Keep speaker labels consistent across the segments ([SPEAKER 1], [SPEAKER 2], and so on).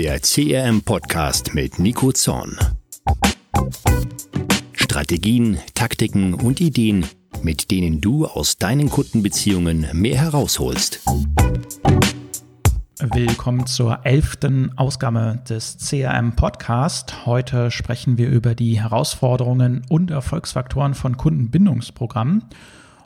[SPEAKER 1] der CRM-Podcast mit Nico Zorn. Strategien, Taktiken und Ideen, mit denen du aus deinen Kundenbeziehungen mehr herausholst.
[SPEAKER 2] Willkommen zur elften Ausgabe des CRM Podcast. Heute sprechen wir über die Herausforderungen und Erfolgsfaktoren von Kundenbindungsprogrammen.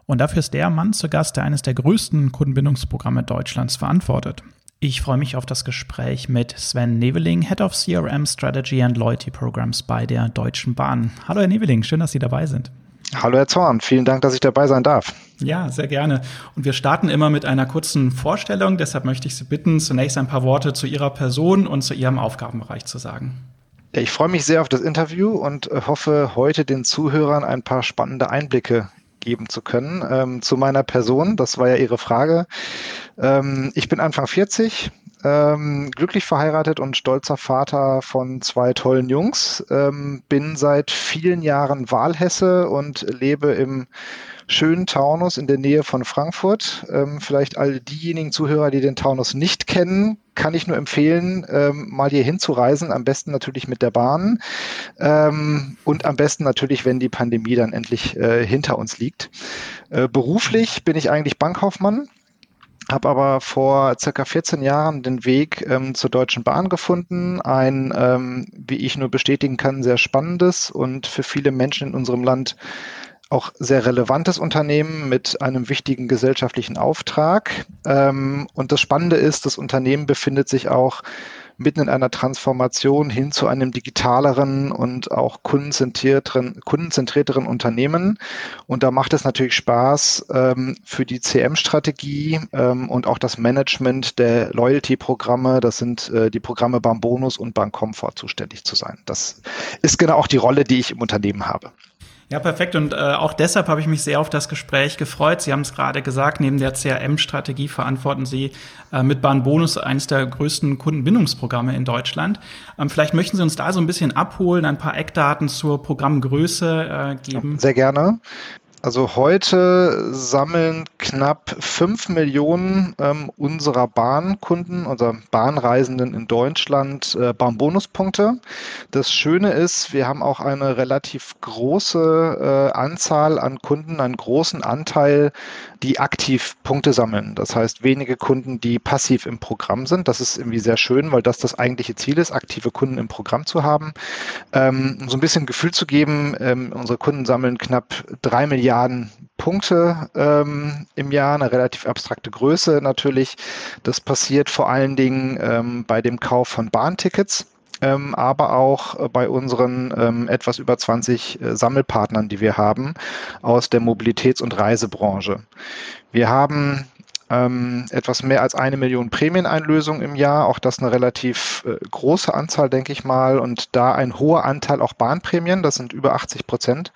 [SPEAKER 2] Und dafür ist der Mann zu Gast, der eines der größten Kundenbindungsprogramme Deutschlands verantwortet. Ich freue mich auf das Gespräch mit Sven Neveling, Head of CRM Strategy and Loyalty Programs bei der Deutschen Bahn. Hallo Herr Neveling, schön, dass Sie dabei sind.
[SPEAKER 3] Hallo Herr Zorn, vielen Dank, dass ich dabei sein darf.
[SPEAKER 2] Ja, sehr gerne. Und wir starten immer mit einer kurzen Vorstellung. Deshalb möchte ich Sie bitten, zunächst ein paar Worte zu Ihrer Person und zu Ihrem Aufgabenbereich zu sagen.
[SPEAKER 3] Ich freue mich sehr auf das Interview und hoffe, heute den Zuhörern ein paar spannende Einblicke geben zu können. Ähm, zu meiner Person, das war ja Ihre Frage. Ähm, ich bin Anfang 40, ähm, glücklich verheiratet und stolzer Vater von zwei tollen Jungs. Ähm, bin seit vielen Jahren Wahlhesse und lebe im schönen Taunus in der Nähe von Frankfurt. Ähm, vielleicht all diejenigen Zuhörer, die den Taunus nicht kennen, kann ich nur empfehlen, ähm, mal hier hinzureisen. Am besten natürlich mit der Bahn ähm, und am besten natürlich, wenn die Pandemie dann endlich äh, hinter uns liegt. Äh, beruflich bin ich eigentlich Bankkaufmann habe aber vor circa 14 Jahren den Weg ähm, zur Deutschen Bahn gefunden. Ein, ähm, wie ich nur bestätigen kann, sehr spannendes und für viele Menschen in unserem Land auch sehr relevantes Unternehmen mit einem wichtigen gesellschaftlichen Auftrag. Ähm, und das Spannende ist, das Unternehmen befindet sich auch mitten in einer Transformation hin zu einem digitaleren und auch kundenzentrierteren, kundenzentrierteren Unternehmen. Und da macht es natürlich Spaß, ähm, für die CM-Strategie ähm, und auch das Management der Loyalty-Programme, das sind äh, die Programme Bambonus und Bankcomfort zuständig zu sein. Das ist genau auch die Rolle, die ich im Unternehmen habe.
[SPEAKER 2] Ja, perfekt. Und äh, auch deshalb habe ich mich sehr auf das Gespräch gefreut. Sie haben es gerade gesagt, neben der CRM-Strategie verantworten Sie äh, mit Bahnbonus eines der größten Kundenbindungsprogramme in Deutschland. Ähm, vielleicht möchten Sie uns da so ein bisschen abholen, ein paar Eckdaten zur Programmgröße äh, geben.
[SPEAKER 3] Sehr gerne. Also heute sammeln knapp fünf Millionen ähm, unserer Bahnkunden, unserer Bahnreisenden in Deutschland äh, Bahnbonuspunkte. Das Schöne ist, wir haben auch eine relativ große äh, Anzahl an Kunden, einen großen Anteil, die aktiv Punkte sammeln. Das heißt, wenige Kunden, die passiv im Programm sind. Das ist irgendwie sehr schön, weil das das eigentliche Ziel ist, aktive Kunden im Programm zu haben. Ähm, um so ein bisschen Gefühl zu geben, ähm, unsere Kunden sammeln knapp drei Milliarden Milliarden Punkte ähm, im Jahr, eine relativ abstrakte Größe natürlich. Das passiert vor allen Dingen ähm, bei dem Kauf von Bahntickets. Ähm, aber auch äh, bei unseren ähm, etwas über 20 äh, Sammelpartnern, die wir haben aus der Mobilitäts- und Reisebranche. Wir haben ähm, etwas mehr als eine Million Prämieneinlösungen im Jahr. Auch das eine relativ äh, große Anzahl, denke ich mal. Und da ein hoher Anteil auch Bahnprämien. Das sind über 80 Prozent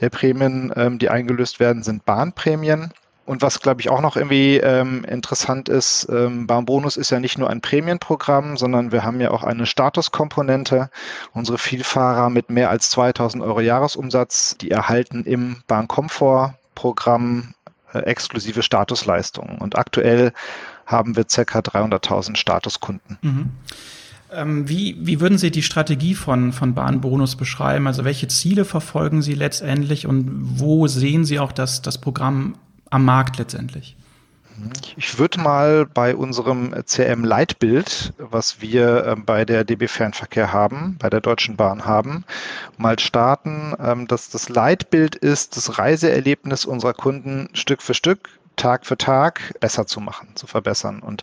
[SPEAKER 3] der Prämien, ähm, die eingelöst werden, sind Bahnprämien. Und was, glaube ich, auch noch irgendwie ähm, interessant ist, ähm, Bahnbonus ist ja nicht nur ein Prämienprogramm, sondern wir haben ja auch eine Statuskomponente. Unsere Vielfahrer mit mehr als 2000 Euro Jahresumsatz, die erhalten im Bahnkomfortprogramm exklusive Statusleistungen. Und aktuell haben wir ca. 300.000 Statuskunden. Mhm.
[SPEAKER 2] Ähm, wie, wie würden Sie die Strategie von, von Bahnbonus beschreiben? Also welche Ziele verfolgen Sie letztendlich und wo sehen Sie auch das, das Programm am Markt letztendlich?
[SPEAKER 3] Ich würde mal bei unserem CM-Leitbild, was wir ähm, bei der DB Fernverkehr haben, bei der Deutschen Bahn haben, mal starten, ähm, dass das Leitbild ist, das Reiseerlebnis unserer Kunden Stück für Stück Tag für Tag besser zu machen, zu verbessern. Und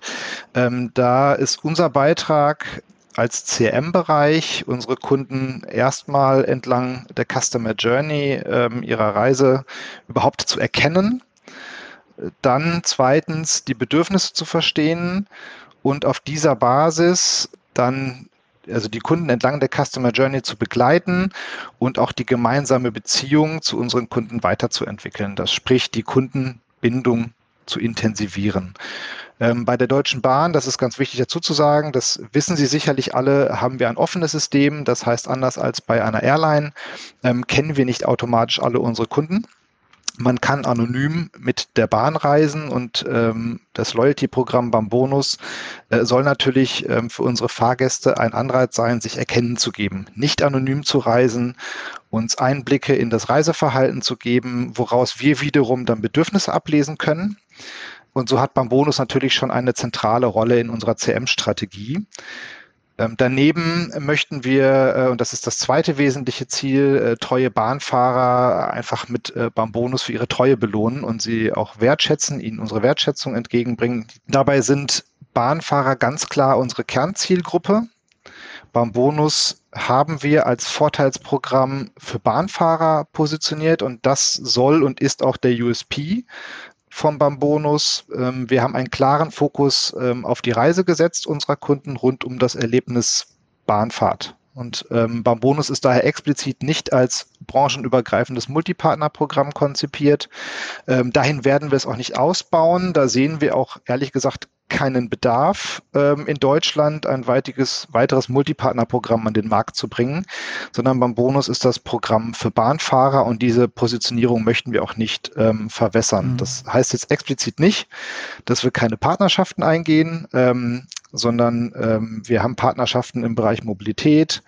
[SPEAKER 3] ähm, da ist unser Beitrag als CM-Bereich unsere Kunden erstmal entlang der Customer Journey ähm, ihrer Reise überhaupt zu erkennen dann zweitens die Bedürfnisse zu verstehen und auf dieser Basis dann also die Kunden entlang der Customer Journey zu begleiten und auch die gemeinsame Beziehung zu unseren Kunden weiterzuentwickeln. Das spricht die Kundenbindung zu intensivieren. Ähm, bei der Deutschen Bahn, das ist ganz wichtig dazu zu sagen, das wissen Sie sicherlich alle, haben wir ein offenes System. Das heißt, anders als bei einer Airline ähm, kennen wir nicht automatisch alle unsere Kunden Man kann anonym mit der Bahn reisen und ähm, das Loyalty-Programm Bambonus äh, soll natürlich ähm, für unsere Fahrgäste ein Anreiz sein, sich erkennen zu geben, nicht anonym zu reisen, uns Einblicke in das Reiseverhalten zu geben, woraus wir wiederum dann Bedürfnisse ablesen können. Und so hat Bambonus natürlich schon eine zentrale Rolle in unserer CM-Strategie. Ähm, daneben möchten wir, äh, und das ist das zweite wesentliche Ziel, äh, treue Bahnfahrer einfach mit äh, Bambonus für ihre Treue belohnen und sie auch wertschätzen, ihnen unsere Wertschätzung entgegenbringen. Dabei sind Bahnfahrer ganz klar unsere Kernzielgruppe. Bambonus haben wir als Vorteilsprogramm für Bahnfahrer positioniert und das soll und ist auch der USP vom Bambonus. Ähm, wir haben einen klaren Fokus ähm, auf die Reise gesetzt unserer Kunden rund um das Erlebnis Bahnfahrt. Und ähm, Bambonus ist daher explizit nicht als branchenübergreifendes Multipartnerprogramm konzipiert. Ähm, dahin werden wir es auch nicht ausbauen. Da sehen wir auch ehrlich gesagt keinen Bedarf, ähm, in Deutschland ein weitiges, weiteres Multipartnerprogramm an den Markt zu bringen, sondern beim Bonus ist das Programm für Bahnfahrer und diese Positionierung möchten wir auch nicht ähm, verwässern. Mhm. Das heißt jetzt explizit nicht, dass wir keine Partnerschaften eingehen, ähm, sondern ähm, wir haben Partnerschaften im Bereich Mobilität,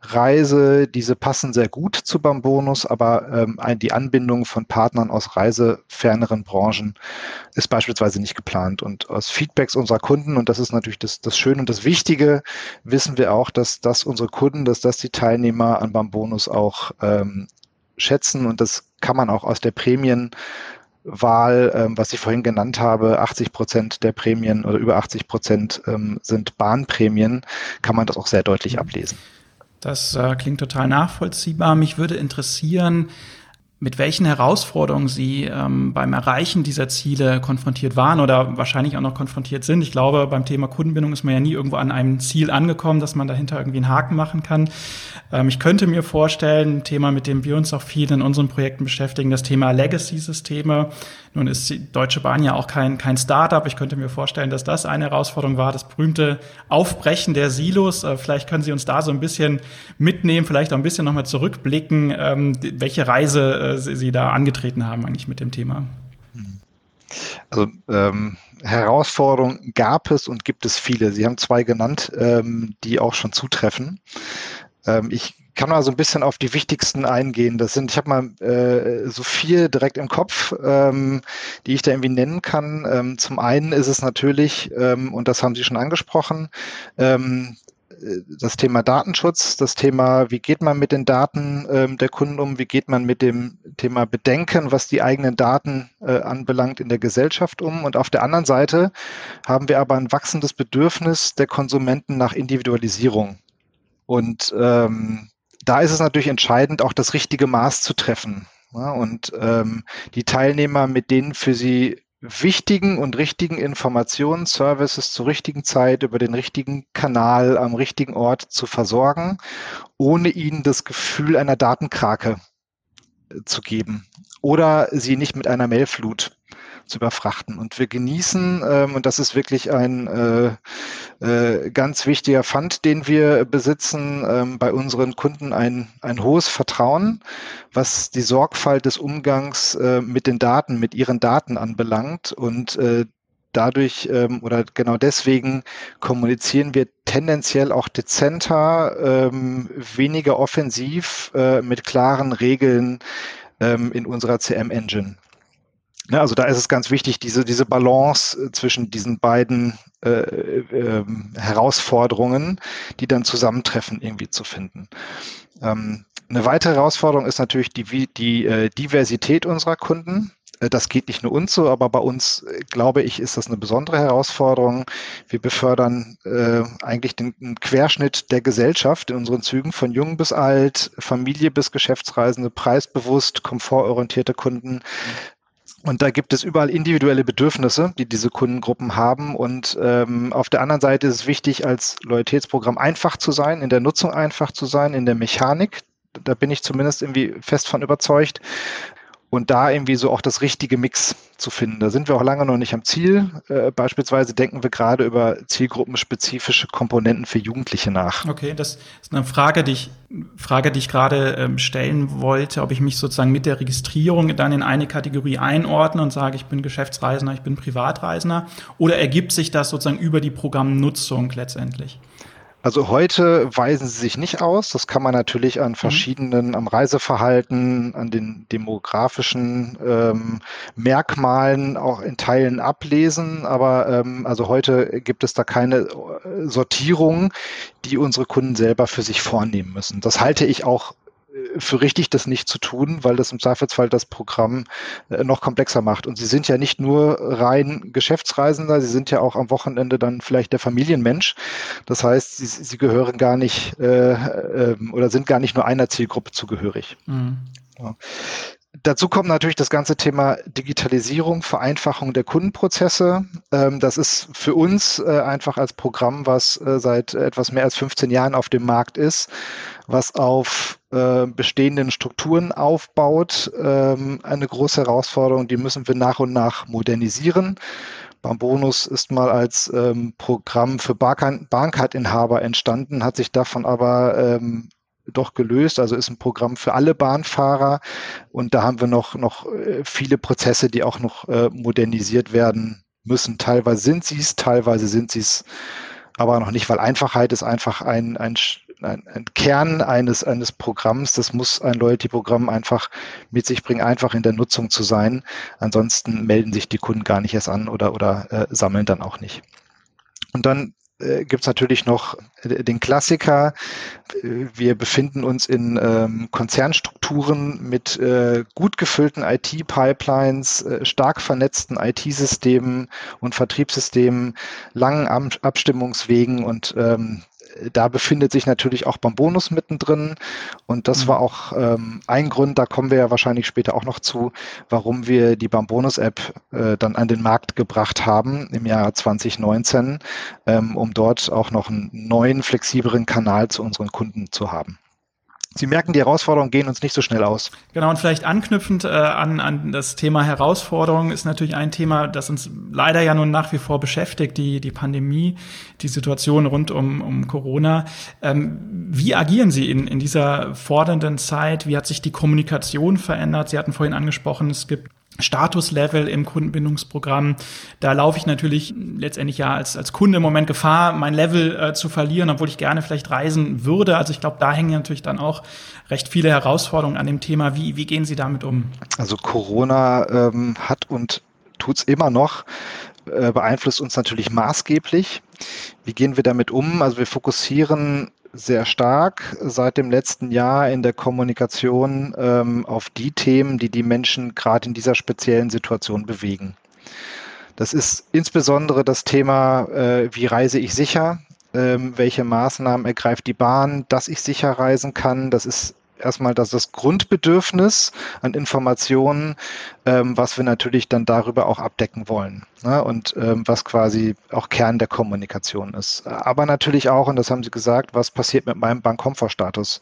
[SPEAKER 3] Reise, diese passen sehr gut zu Bambonus, aber ähm, die Anbindung von Partnern aus reiseferneren Branchen ist beispielsweise nicht geplant. Und aus Feedbacks unserer Kunden, und das ist natürlich das, das Schöne und das Wichtige, wissen wir auch, dass das unsere Kunden, dass das die Teilnehmer an Bambonus auch ähm, schätzen und das kann man auch aus der Prämien Wahl, ähm, was ich vorhin genannt habe, 80 Prozent der Prämien oder über 80 Prozent ähm, sind Bahnprämien, kann man das auch sehr deutlich mhm. ablesen.
[SPEAKER 2] Das äh, klingt total nachvollziehbar. Mich würde interessieren, mit welchen Herausforderungen Sie ähm, beim Erreichen dieser Ziele konfrontiert waren oder wahrscheinlich auch noch konfrontiert sind. Ich glaube, beim Thema Kundenbindung ist man ja nie irgendwo an einem Ziel angekommen, dass man dahinter irgendwie einen Haken machen kann. Ähm, ich könnte mir vorstellen, ein Thema, mit dem wir uns auch viel in unseren Projekten beschäftigen, das Thema Legacy-Systeme. Nun ist die Deutsche Bahn ja auch kein, kein Startup. Ich könnte mir vorstellen, dass das eine Herausforderung war, das berühmte Aufbrechen der Silos. Äh, vielleicht können Sie uns da so ein bisschen mitnehmen, vielleicht auch ein bisschen nochmal zurückblicken, ähm, welche Reise äh, Sie da angetreten haben eigentlich mit dem Thema.
[SPEAKER 3] Also ähm, Herausforderungen gab es und gibt es viele. Sie haben zwei genannt, ähm, die auch schon zutreffen. Ähm, ich kann mal so ein bisschen auf die wichtigsten eingehen. Das sind, ich habe mal äh, so vier direkt im Kopf, ähm, die ich da irgendwie nennen kann. Ähm, zum einen ist es natürlich, ähm, und das haben Sie schon angesprochen, ähm, das Thema Datenschutz, das Thema, wie geht man mit den Daten ähm, der Kunden um, wie geht man mit dem Thema Bedenken, was die eigenen Daten äh, anbelangt, in der Gesellschaft um. Und auf der anderen Seite haben wir aber ein wachsendes Bedürfnis der Konsumenten nach Individualisierung. Und ähm, da ist es natürlich entscheidend, auch das richtige Maß zu treffen. Ja, und ähm, die Teilnehmer mit denen für sie wichtigen und richtigen Informationen, Services zur richtigen Zeit über den richtigen Kanal am richtigen Ort zu versorgen, ohne ihnen das Gefühl einer Datenkrake äh, zu geben oder sie nicht mit einer Mailflut zu überfrachten. Und wir genießen, ähm, und das ist wirklich ein äh, äh, ganz wichtiger Fund, den wir besitzen, ähm, bei unseren Kunden ein, ein hohes Vertrauen, was die Sorgfalt des Umgangs äh, mit den Daten, mit ihren Daten anbelangt. Und äh, dadurch ähm, oder genau deswegen kommunizieren wir tendenziell auch dezenter, ähm, weniger offensiv äh, mit klaren Regeln ähm, in unserer CM-Engine. Ne, also da ist es ganz wichtig, diese, diese Balance äh, zwischen diesen beiden äh, äh, Herausforderungen, die dann zusammentreffen, irgendwie zu finden. Ähm, eine weitere Herausforderung ist natürlich die, die äh, Diversität unserer Kunden. Äh, das geht nicht nur uns so, aber bei uns, äh, glaube ich, ist das eine besondere Herausforderung. Wir befördern äh, eigentlich den, den Querschnitt der Gesellschaft in unseren Zügen von jung bis alt, Familie bis Geschäftsreisende, preisbewusst, komfortorientierte Kunden, und da gibt es überall individuelle Bedürfnisse, die diese Kundengruppen haben. Und ähm, auf der anderen Seite ist es wichtig, als Loyalitätsprogramm einfach zu sein, in der Nutzung einfach zu sein, in der Mechanik. Da bin ich zumindest irgendwie fest von überzeugt. Und da irgendwie so auch das richtige Mix zu finden. Da sind wir auch lange noch nicht am Ziel. Äh, beispielsweise denken wir gerade über zielgruppenspezifische Komponenten für Jugendliche nach.
[SPEAKER 2] Okay, das ist eine Frage, die ich, Frage, die ich gerade ähm, stellen wollte, ob ich mich sozusagen mit der Registrierung dann in eine Kategorie einordne und sage, ich bin Geschäftsreisender, ich bin Privatreisender, oder ergibt sich das sozusagen über die Programmnutzung letztendlich?
[SPEAKER 3] Also heute weisen sie sich nicht aus. Das kann man natürlich an mhm. verschiedenen, am Reiseverhalten, an den demografischen ähm, Merkmalen auch in Teilen ablesen. Aber ähm, also heute gibt es da keine äh, Sortierung, die unsere Kunden selber für sich vornehmen müssen. Das halte ich auch für richtig, das nicht zu tun, weil das im Zweifelsfall das Programm äh, noch komplexer macht. Und Sie sind ja nicht nur rein Geschäftsreisender, Sie sind ja auch am Wochenende dann vielleicht der Familienmensch. Das heißt, Sie, Sie gehören gar nicht äh, äh, oder sind gar nicht nur einer Zielgruppe zugehörig. Mhm. Ja. Dazu kommt natürlich das ganze Thema Digitalisierung, Vereinfachung der Kundenprozesse. Ähm, das ist für uns äh, einfach als Programm, was äh, seit etwas mehr als 15 Jahren auf dem Markt ist, was auf äh, bestehenden Strukturen aufbaut, ähm, eine große Herausforderung. Die müssen wir nach und nach modernisieren. Bambonus ist mal als ähm, Programm für Bahncard-Inhaber entstanden, hat sich davon aber doch gelöst. Also ist ein Programm für alle Bahnfahrer. Und da haben wir noch, noch äh, viele Prozesse, die auch noch äh, modernisiert werden müssen. Teilweise sind sie es, teilweise sind sie es aber noch nicht, weil Einfachheit ist einfach ein, ein, ein, ein Kern eines, eines Programms. Das muss ein Loyalty-Programm einfach mit sich bringen, einfach in der Nutzung zu sein. Ansonsten melden sich die Kunden gar nicht erst an oder, oder äh, sammeln dann auch nicht. Und dann äh, gibt es natürlich noch äh, den Klassiker. Wir befinden uns in ähm, Konzernstrukturen mit äh, gut gefüllten IT-Pipelines, äh, stark vernetzten IT-Systemen und Vertriebssystemen, langen Abstimmungswegen und ähm, da befindet sich natürlich auch Bambonus mittendrin. Und das mhm. war auch ähm, ein Grund, da kommen wir ja wahrscheinlich später auch noch zu, warum wir die Bambonus-App äh, dann an den Markt gebracht haben im Jahr 2019, ähm, um dort auch noch einen neuen, flexibleren Kanal zu unseren Kunden zu haben. Sie merken, die Herausforderungen gehen uns nicht so schnell aus.
[SPEAKER 2] Genau, und vielleicht anknüpfend äh, an, an das Thema Herausforderungen ist natürlich ein Thema, das uns leider ja nun nach wie vor beschäftigt, die, die Pandemie, die Situation rund um, um Corona. Ähm, wie agieren Sie in, in dieser fordernden Zeit? Wie hat sich die Kommunikation verändert? Sie hatten vorhin angesprochen, es gibt Statuslevel im Kundenbindungsprogramm. Da laufe ich natürlich letztendlich ja als, als Kunde im Moment Gefahr, mein Level äh, zu verlieren, obwohl ich gerne vielleicht reisen würde. Also ich glaube, da hängen natürlich dann auch recht viele Herausforderungen an dem Thema. Wie, wie gehen Sie damit um?
[SPEAKER 3] Also Corona ähm, hat und tut's immer noch, äh, beeinflusst uns natürlich maßgeblich. Wie gehen wir damit um? Also wir fokussieren sehr stark seit dem letzten Jahr in der Kommunikation ähm, auf die Themen, die die Menschen gerade in dieser speziellen Situation bewegen. Das ist insbesondere das Thema, äh, wie reise ich sicher, ähm, welche Maßnahmen ergreift die Bahn, dass ich sicher reisen kann. Das ist erstmal das, das Grundbedürfnis an Informationen, ähm, was wir natürlich dann darüber auch abdecken wollen ne? und ähm, was quasi auch Kern der Kommunikation ist. Aber natürlich auch, und das haben Sie gesagt, was passiert mit meinem Bankkomfortstatus?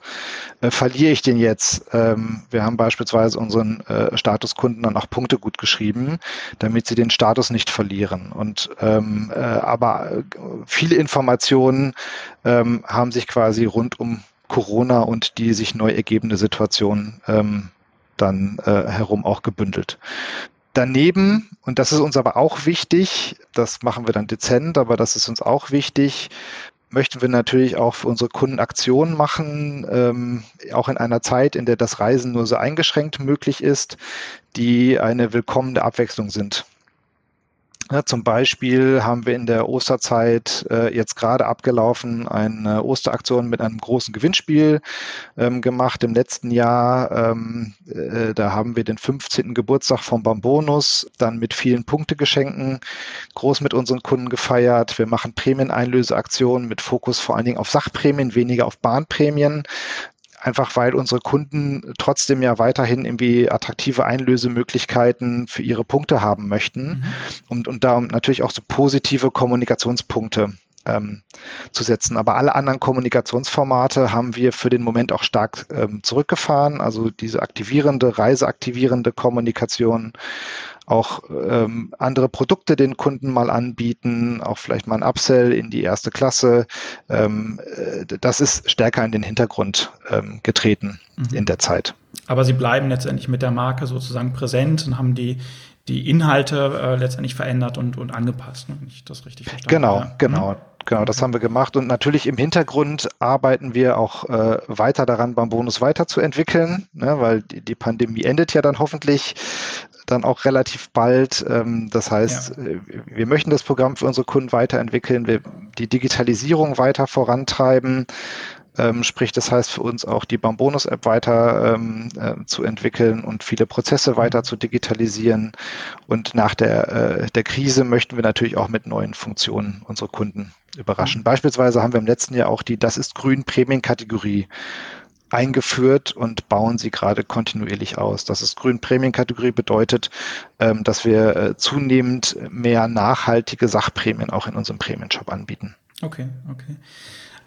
[SPEAKER 3] Äh, verliere ich den jetzt? Ähm, wir haben beispielsweise unseren äh, Statuskunden dann auch Punkte gut geschrieben, damit sie den Status nicht verlieren. Und ähm, äh, aber äh, viele Informationen ähm, haben sich quasi rund um Corona und die sich neu ergebende Situation ähm, dann äh, herum auch gebündelt. Daneben, und das ist uns aber auch wichtig, das machen wir dann dezent, aber das ist uns auch wichtig, möchten wir natürlich auch für unsere Kunden Aktionen machen, ähm, auch in einer Zeit, in der das Reisen nur so eingeschränkt möglich ist, die eine willkommene Abwechslung sind. Ja, zum Beispiel haben wir in der Osterzeit äh, jetzt gerade abgelaufen eine Osteraktion mit einem großen Gewinnspiel ähm, gemacht im letzten Jahr. Ähm, äh, da haben wir den 15. Geburtstag vom Bambonus dann mit vielen Punktegeschenken groß mit unseren Kunden gefeiert. Wir machen Prämieneinlöseaktionen mit Fokus vor allen Dingen auf Sachprämien, weniger auf Bahnprämien einfach weil unsere Kunden trotzdem ja weiterhin irgendwie attraktive Einlösemöglichkeiten für ihre Punkte haben möchten mhm. und, und da natürlich auch so positive Kommunikationspunkte ähm, zu setzen. Aber alle anderen Kommunikationsformate haben wir für den Moment auch stark ähm, zurückgefahren. Also diese aktivierende, reiseaktivierende Kommunikation, auch ähm, andere Produkte den Kunden mal anbieten, auch vielleicht mal ein Upsell in die erste Klasse. Ähm, äh, das ist stärker in den Hintergrund ähm, getreten mhm. in der Zeit.
[SPEAKER 2] Aber Sie bleiben letztendlich mit der Marke sozusagen präsent und haben die, die Inhalte äh, letztendlich verändert und, und angepasst, ne? wenn ich das richtig
[SPEAKER 3] verstanden Genau, ja. genau. Mhm. Genau, das haben wir gemacht. Und natürlich im Hintergrund arbeiten wir auch äh, weiter daran, Bambonus weiterzuentwickeln, ne, weil die, die Pandemie endet ja dann hoffentlich dann auch relativ bald. Ähm, das heißt, ja. Äh, wir möchten das Programm für unsere Kunden weiterentwickeln, wir die Digitalisierung weiter vorantreiben. Ähm, sprich, das heißt für uns auch die Bambonus-App weiter ähm, äh, zu entwickeln und viele Prozesse weiter zu digitalisieren. Und nach der, äh, der Krise möchten wir natürlich auch mit neuen Funktionen unsere Kunden überraschen. Mhm. Beispielsweise haben wir im letzten Jahr auch die Das ist grün Prämien-Kategorie eingeführt und bauen sie gerade kontinuierlich aus. Das ist Grün Prämienkategorie bedeutet, ähm, dass wir äh, zunehmend mehr nachhaltige Sachprämien auch in unserem Prämienshop anbieten.
[SPEAKER 2] Okay, okay.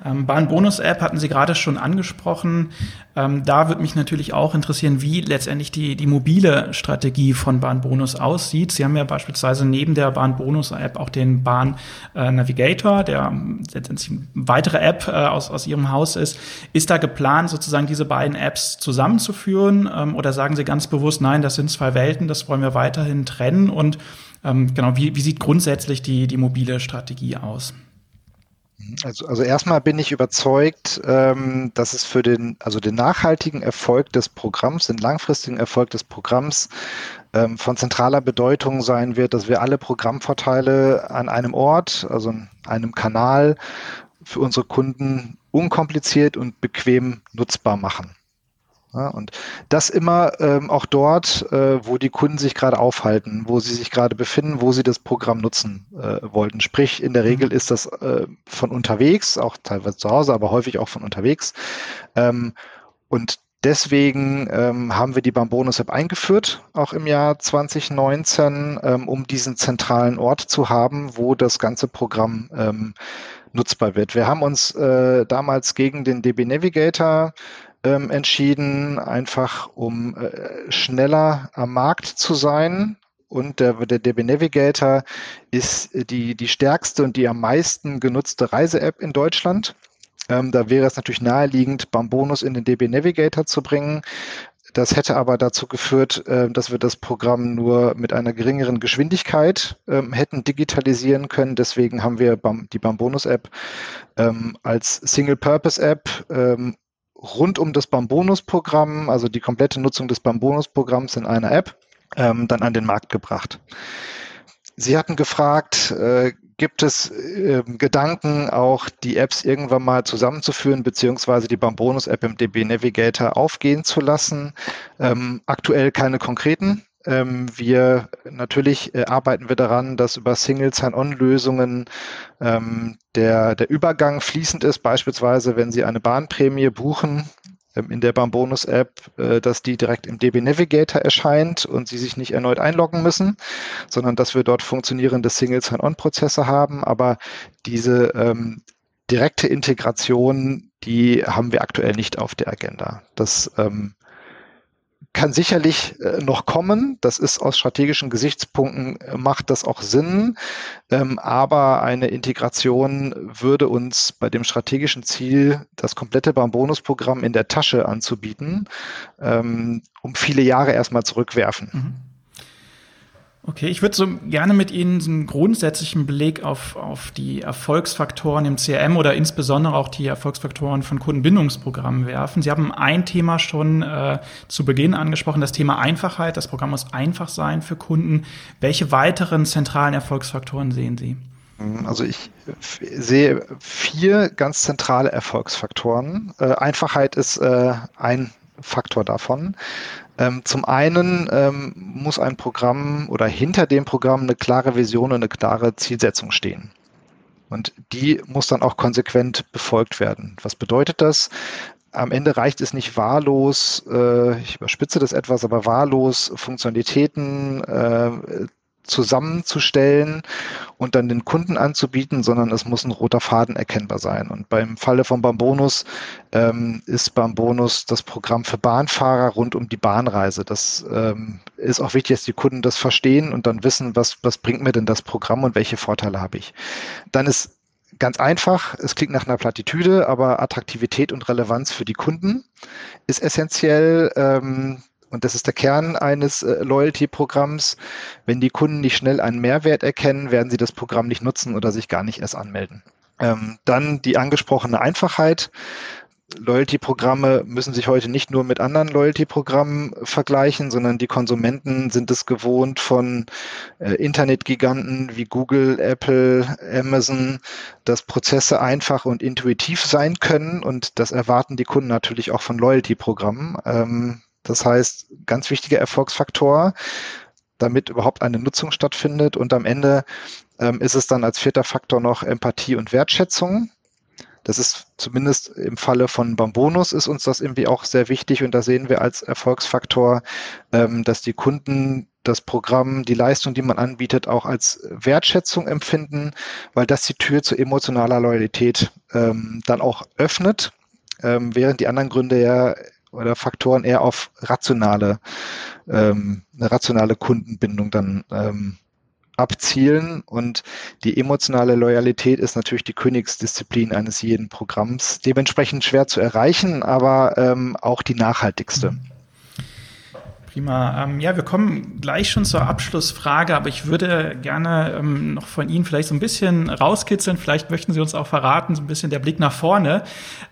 [SPEAKER 2] Ähm, Bahn-Bonus-App hatten Sie gerade schon angesprochen. Ähm, da würde mich natürlich auch interessieren, wie letztendlich die, die mobile Strategie von Bahn-Bonus aussieht. Sie haben ja beispielsweise neben der Bahn-Bonus-App auch den Bahn-Navigator, der letztendlich eine weitere App äh, aus, aus Ihrem Haus ist. Ist da geplant, sozusagen diese beiden Apps zusammenzuführen? Ähm, oder sagen Sie ganz bewusst, nein, das sind zwei Welten, das wollen wir weiterhin trennen? Und ähm, genau, wie, wie sieht grundsätzlich die, die mobile Strategie aus?
[SPEAKER 3] Also, also erstmal bin ich überzeugt, ähm, dass es für den, also den nachhaltigen Erfolg des Programms, den langfristigen Erfolg des Programms ähm, von zentraler Bedeutung sein wird, dass wir alle Programmvorteile an einem Ort, also an einem Kanal für unsere Kunden unkompliziert und bequem nutzbar machen. Ja, und das immer ähm, auch dort, äh, wo die Kunden sich gerade aufhalten, wo sie sich gerade befinden, wo sie das Programm nutzen äh, wollten. Sprich, in der Regel mhm. ist das äh, von unterwegs, auch teilweise zu Hause, aber häufig auch von unterwegs. Ähm, und deswegen ähm, haben wir die Bambonus-App eingeführt, auch im Jahr 2019, ähm, um diesen zentralen Ort zu haben, wo das ganze Programm ähm, nutzbar wird. Wir haben uns äh, damals gegen den DB Navigator ähm, entschieden, einfach um äh, schneller am Markt zu sein. Und der, der DB Navigator ist die, die stärkste und die am meisten genutzte Reise-App in Deutschland. Ähm, da wäre es natürlich naheliegend, Bambonus in den DB Navigator zu bringen. Das hätte aber dazu geführt, äh, dass wir das Programm nur mit einer geringeren Geschwindigkeit ähm, hätten digitalisieren können. Deswegen haben wir die Bambonus-App ähm, als Single-Purpose-App ähm, rund um das Bambonus-Programm, also die komplette Nutzung des Bambonus-Programms in einer App, ähm, dann an den Markt gebracht. Sie hatten gefragt, äh, gibt es äh, Gedanken, auch die Apps irgendwann mal zusammenzuführen, beziehungsweise die Bambonus-App im DB Navigator aufgehen zu lassen? Ähm, aktuell keine konkreten ähm, wir natürlich äh, arbeiten wir daran, dass über Single Sign-On-Lösungen ähm, der, der Übergang fließend ist, beispielsweise wenn Sie eine Bahnprämie buchen ähm, in der Bambonus-App, äh, dass die direkt im DB Navigator erscheint und Sie sich nicht erneut einloggen müssen, sondern dass wir dort funktionierende Single Sign-On-Prozesse haben. Aber diese ähm, direkte Integration, die haben wir aktuell nicht auf der Agenda. Das ähm, kann sicherlich äh, noch kommen. Das ist aus strategischen Gesichtspunkten, äh, macht das auch Sinn. Ähm, aber eine Integration würde uns bei dem strategischen Ziel, das komplette Bambonus-Programm in der Tasche anzubieten, ähm, um viele Jahre erstmal zurückwerfen. Mhm.
[SPEAKER 2] Okay, ich würde so gerne mit Ihnen einen grundsätzlichen Blick auf, auf die Erfolgsfaktoren im CRM oder insbesondere auch die Erfolgsfaktoren von Kundenbindungsprogrammen werfen. Sie haben ein Thema schon äh, zu Beginn angesprochen, das Thema Einfachheit. Das Programm muss einfach sein für Kunden. Welche weiteren zentralen Erfolgsfaktoren sehen Sie?
[SPEAKER 3] Also ich sehe vier ganz zentrale Erfolgsfaktoren. Äh, Einfachheit ist äh, ein Faktor davon. Ähm, zum einen ähm, muss ein Programm oder hinter dem Programm eine klare Vision und eine klare Zielsetzung stehen. Und die muss dann auch konsequent befolgt werden. Was bedeutet das? Am Ende reicht es nicht wahllos, äh, ich überspitze das etwas, aber wahllos Funktionalitäten äh, zusammenzustellen und dann den Kunden anzubieten, sondern es muss ein roter Faden erkennbar sein. Und beim Falle von Bambonus ähm, ist Bambonus das Programm für Bahnfahrer rund um die Bahnreise. Das ähm, ist auch wichtig, dass die Kunden das verstehen und dann wissen, was, was bringt mir denn das Programm und welche Vorteile habe ich. Dann ist ganz einfach, es klingt nach einer Plattitüde, aber Attraktivität und Relevanz für die Kunden ist essentiell. Ähm, und das ist der Kern eines äh, Loyalty-Programms. Wenn die Kunden nicht schnell einen Mehrwert erkennen, werden sie das Programm nicht nutzen oder sich gar nicht erst anmelden. Ähm, dann die angesprochene Einfachheit. Loyalty-Programme müssen sich heute nicht nur mit anderen Loyalty-Programmen vergleichen, sondern die Konsumenten sind es gewohnt von äh, Internetgiganten wie Google, Apple, Amazon, dass Prozesse einfach und intuitiv sein können und das erwarten die Kunden natürlich auch von Loyalty-Programmen. Ähm, das heißt, ganz wichtiger Erfolgsfaktor, damit überhaupt eine Nutzung stattfindet. Und am Ende ähm, ist es dann als vierter Faktor noch Empathie und Wertschätzung. Das ist zumindest im Falle von Bambonus ist uns das irgendwie auch sehr wichtig. Und da sehen wir als Erfolgsfaktor, ähm, dass die Kunden das Programm, die Leistung, die man anbietet, auch als Wertschätzung empfinden, weil das die Tür zu emotionaler Loyalität ähm, dann auch öffnet, ähm, während die anderen Gründe ja oder Faktoren eher auf rationale, ähm, eine rationale Kundenbindung dann ähm, abzielen. Und die emotionale Loyalität ist natürlich die Königsdisziplin eines jeden Programms. Dementsprechend schwer zu erreichen, aber ähm, auch die nachhaltigste.
[SPEAKER 2] Prima. Ähm, ja, wir kommen gleich schon zur Abschlussfrage, aber ich würde gerne ähm, noch von Ihnen vielleicht so ein bisschen rauskitzeln. Vielleicht möchten Sie uns auch verraten, so ein bisschen der Blick nach vorne.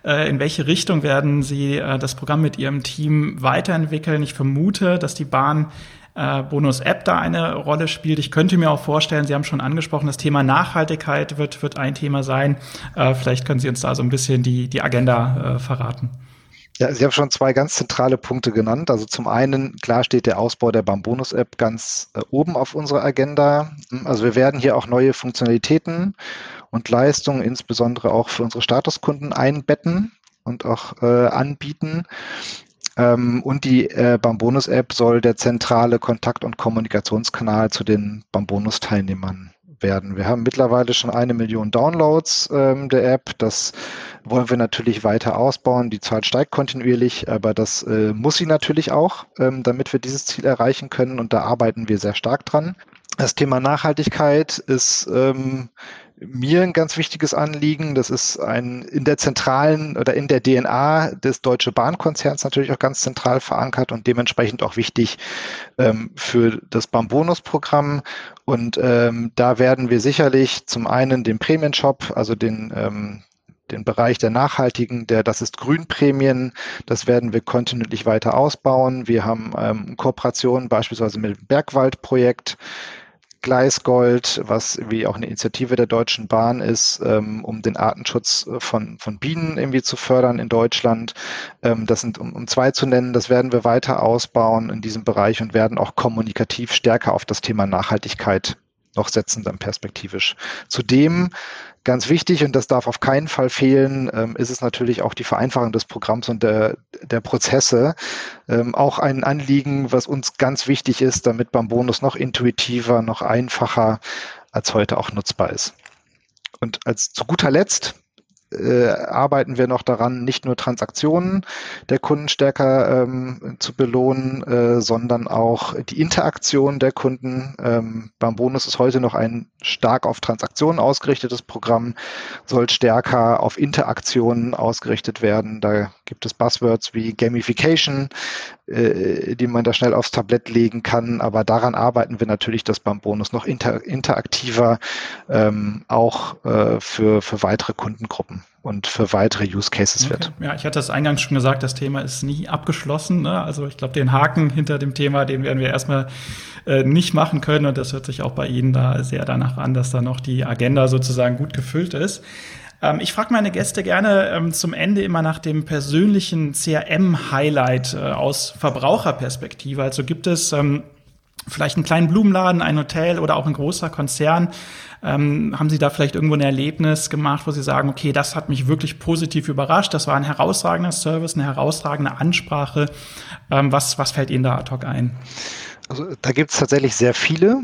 [SPEAKER 2] Äh, in welche Richtung werden Sie äh, das Programm mit Ihrem Team weiterentwickeln? Ich vermute, dass die Bahn äh, Bonus-App da eine Rolle spielt. Ich könnte mir auch vorstellen, Sie haben schon angesprochen, das Thema Nachhaltigkeit wird, wird ein Thema sein. Äh, vielleicht können Sie uns da so ein bisschen die, die Agenda äh, verraten.
[SPEAKER 3] Ja, Sie haben schon zwei ganz zentrale Punkte genannt. Also zum einen, klar steht der Ausbau der Bambonus-App ganz äh, oben auf unserer Agenda. Also wir werden hier auch neue Funktionalitäten und Leistungen, insbesondere auch für unsere Statuskunden einbetten und auch äh, anbieten. Ähm, und die äh, Bambonus-App soll der zentrale Kontakt- und Kommunikationskanal zu den Bambonus-Teilnehmern werden. Wir haben mittlerweile schon eine Million Downloads ähm, der App. Das wollen wir natürlich weiter ausbauen. Die Zahl steigt kontinuierlich, aber das äh, muss sie natürlich auch, ähm, damit wir dieses Ziel erreichen können. Und da arbeiten wir sehr stark dran. Das Thema Nachhaltigkeit ist ähm, mir ein ganz wichtiges Anliegen. Das ist ein in der zentralen oder in der DNA des Deutsche Bahnkonzerns natürlich auch ganz zentral verankert und dementsprechend auch wichtig ähm, für das Bambonus-Programm. Und ähm, da werden wir sicherlich zum einen den Prämienshop, also den ähm, den Bereich der nachhaltigen, der das ist Grünprämien, das werden wir kontinuierlich weiter ausbauen. Wir haben ähm, Kooperationen beispielsweise mit dem Bergwaldprojekt Gleisgold, was wie auch eine Initiative der Deutschen Bahn ist, ähm, um den Artenschutz äh, von, von Bienen irgendwie zu fördern in Deutschland. Ähm, das sind, um, um zwei zu nennen, das werden wir weiter ausbauen in diesem Bereich und werden auch kommunikativ stärker auf das Thema Nachhaltigkeit noch setzen, dann perspektivisch. Zudem Ganz wichtig, und das darf auf keinen Fall fehlen, ähm, ist es natürlich auch die Vereinfachung des Programms und der, der Prozesse. Ähm, auch ein Anliegen, was uns ganz wichtig ist, damit beim Bonus noch intuitiver, noch einfacher als heute auch nutzbar ist. Und als zu guter Letzt äh, arbeiten wir noch daran, nicht nur Transaktionen der Kunden stärker ähm, zu belohnen, äh, sondern auch die Interaktion der Kunden. Ähm, beim Bonus ist heute noch ein stark auf Transaktionen ausgerichtetes Programm, soll stärker auf Interaktionen ausgerichtet werden. Da gibt es Buzzwords wie Gamification, äh, die man da schnell aufs Tablett legen kann. Aber daran arbeiten wir natürlich, dass beim Bonus noch inter interaktiver ähm, auch äh, für, für weitere Kundengruppen und für weitere Use Cases okay. wird.
[SPEAKER 2] Ja, ich hatte das eingangs schon gesagt, das Thema ist nie abgeschlossen. Ne? Also ich glaube, den Haken hinter dem Thema, den werden wir erstmal äh, nicht machen können. Und das hört sich auch bei Ihnen da sehr danach an, dass da noch die Agenda sozusagen gut gefüllt ist. Ähm, ich frage meine Gäste gerne ähm, zum Ende immer nach dem persönlichen CRM-Highlight äh, aus Verbraucherperspektive. Also gibt es ähm, vielleicht einen kleinen Blumenladen, ein Hotel oder auch ein großer Konzern. Ähm, haben Sie da vielleicht irgendwo ein Erlebnis gemacht, wo Sie sagen, okay, das hat mich wirklich positiv überrascht, das war ein herausragender Service, eine herausragende Ansprache. Ähm, was, was fällt Ihnen da ad hoc ein?
[SPEAKER 3] Also da gibt es tatsächlich sehr viele.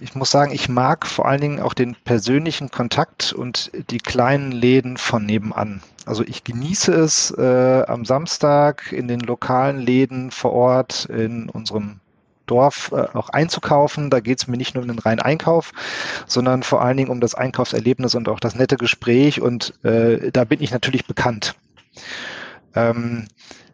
[SPEAKER 3] Ich muss sagen, ich mag vor allen Dingen auch den persönlichen Kontakt und die kleinen Läden von nebenan. Also ich genieße es äh, am Samstag in den lokalen Läden vor Ort in unserem Dorf äh, auch einzukaufen. Da geht es mir nicht nur um den reinen Einkauf, sondern vor allen Dingen um das Einkaufserlebnis und auch das nette Gespräch. Und äh, da bin ich natürlich bekannt. Ähm,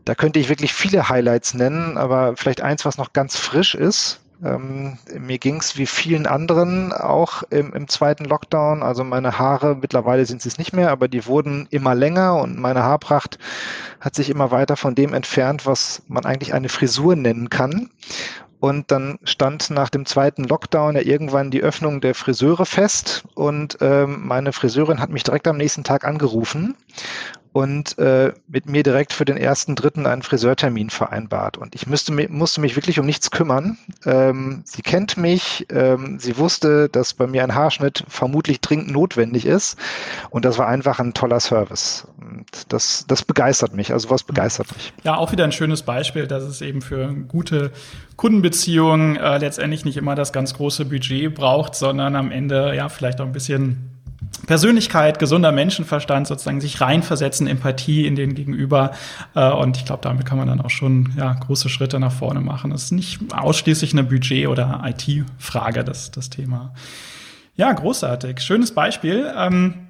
[SPEAKER 3] da könnte ich wirklich viele Highlights nennen, aber vielleicht eins, was noch ganz frisch ist. Ähm, mir ging es wie vielen anderen auch im, im, zweiten Lockdown. Also meine Haare, mittlerweile sind sie es nicht mehr, aber die wurden immer länger und meine Haarpracht hat sich immer weiter von dem entfernt, was man eigentlich eine Frisur nennen kann. Und dann stand nach dem zweiten Lockdown ja irgendwann die Öffnung der Friseure fest. Und ähm, meine Friseurin hat mich direkt am nächsten Tag angerufen und äh, mit mir direkt für den ersten Dritten einen Friseurtermin vereinbart. Und ich müsste, musste mich wirklich um nichts kümmern. Ähm, sie kennt mich, ähm, sie wusste, dass bei mir ein Haarschnitt vermutlich dringend notwendig ist. Und das war einfach ein toller Service. Und das, das begeistert mich. Also was begeistert mich.
[SPEAKER 2] Ja, auch wieder ein schönes Beispiel, dass es eben für gute Kundenbeziehungen äh, letztendlich nicht immer das ganz große Budget braucht, sondern am Ende ja vielleicht auch ein bisschen Persönlichkeit, gesunder Menschenverstand, sozusagen sich reinversetzen, Empathie in den Gegenüber. Äh, und ich glaube, damit kann man dann auch schon ja, große Schritte nach vorne machen. Das ist nicht ausschließlich eine Budget- oder IT-Frage, das, das Thema. Ja, großartig. Schönes Beispiel. Ähm,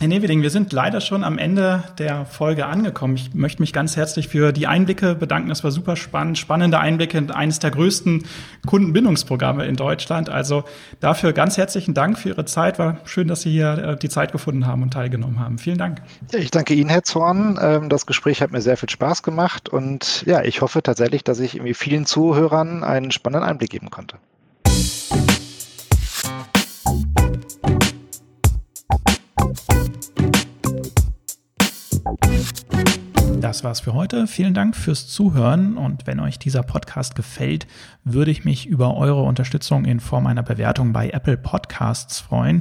[SPEAKER 2] Herr Neveding, wir sind leider schon am Ende der Folge angekommen. Ich möchte mich ganz herzlich für die Einblicke bedanken. Das war super spannend, spannende Einblicke in eines der größten Kundenbindungsprogramme in Deutschland. Also dafür ganz herzlichen Dank für Ihre Zeit. War schön, dass Sie hier äh, die Zeit gefunden haben und teilgenommen haben. Vielen Dank.
[SPEAKER 3] Ich danke Ihnen, Herr Zorn. Ähm, das Gespräch hat mir sehr viel Spaß gemacht und ja, ich hoffe tatsächlich, dass ich irgendwie vielen Zuhörern einen spannenden Einblick geben konnte.
[SPEAKER 2] Das war's für heute. Vielen Dank fürs Zuhören und wenn euch dieser Podcast gefällt, würde ich mich über eure Unterstützung in Form einer Bewertung bei Apple Podcasts freuen.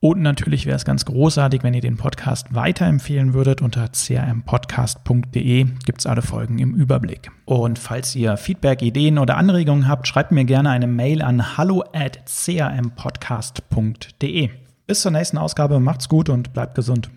[SPEAKER 2] Und natürlich wäre es ganz großartig, wenn ihr den Podcast weiterempfehlen würdet. Unter crmpodcast.de gibt es alle Folgen im Überblick. Und falls ihr Feedback, Ideen oder Anregungen habt, schreibt mir gerne eine Mail an hallo at crmpodcast.de. Bis zur nächsten Ausgabe, macht's gut und bleibt gesund.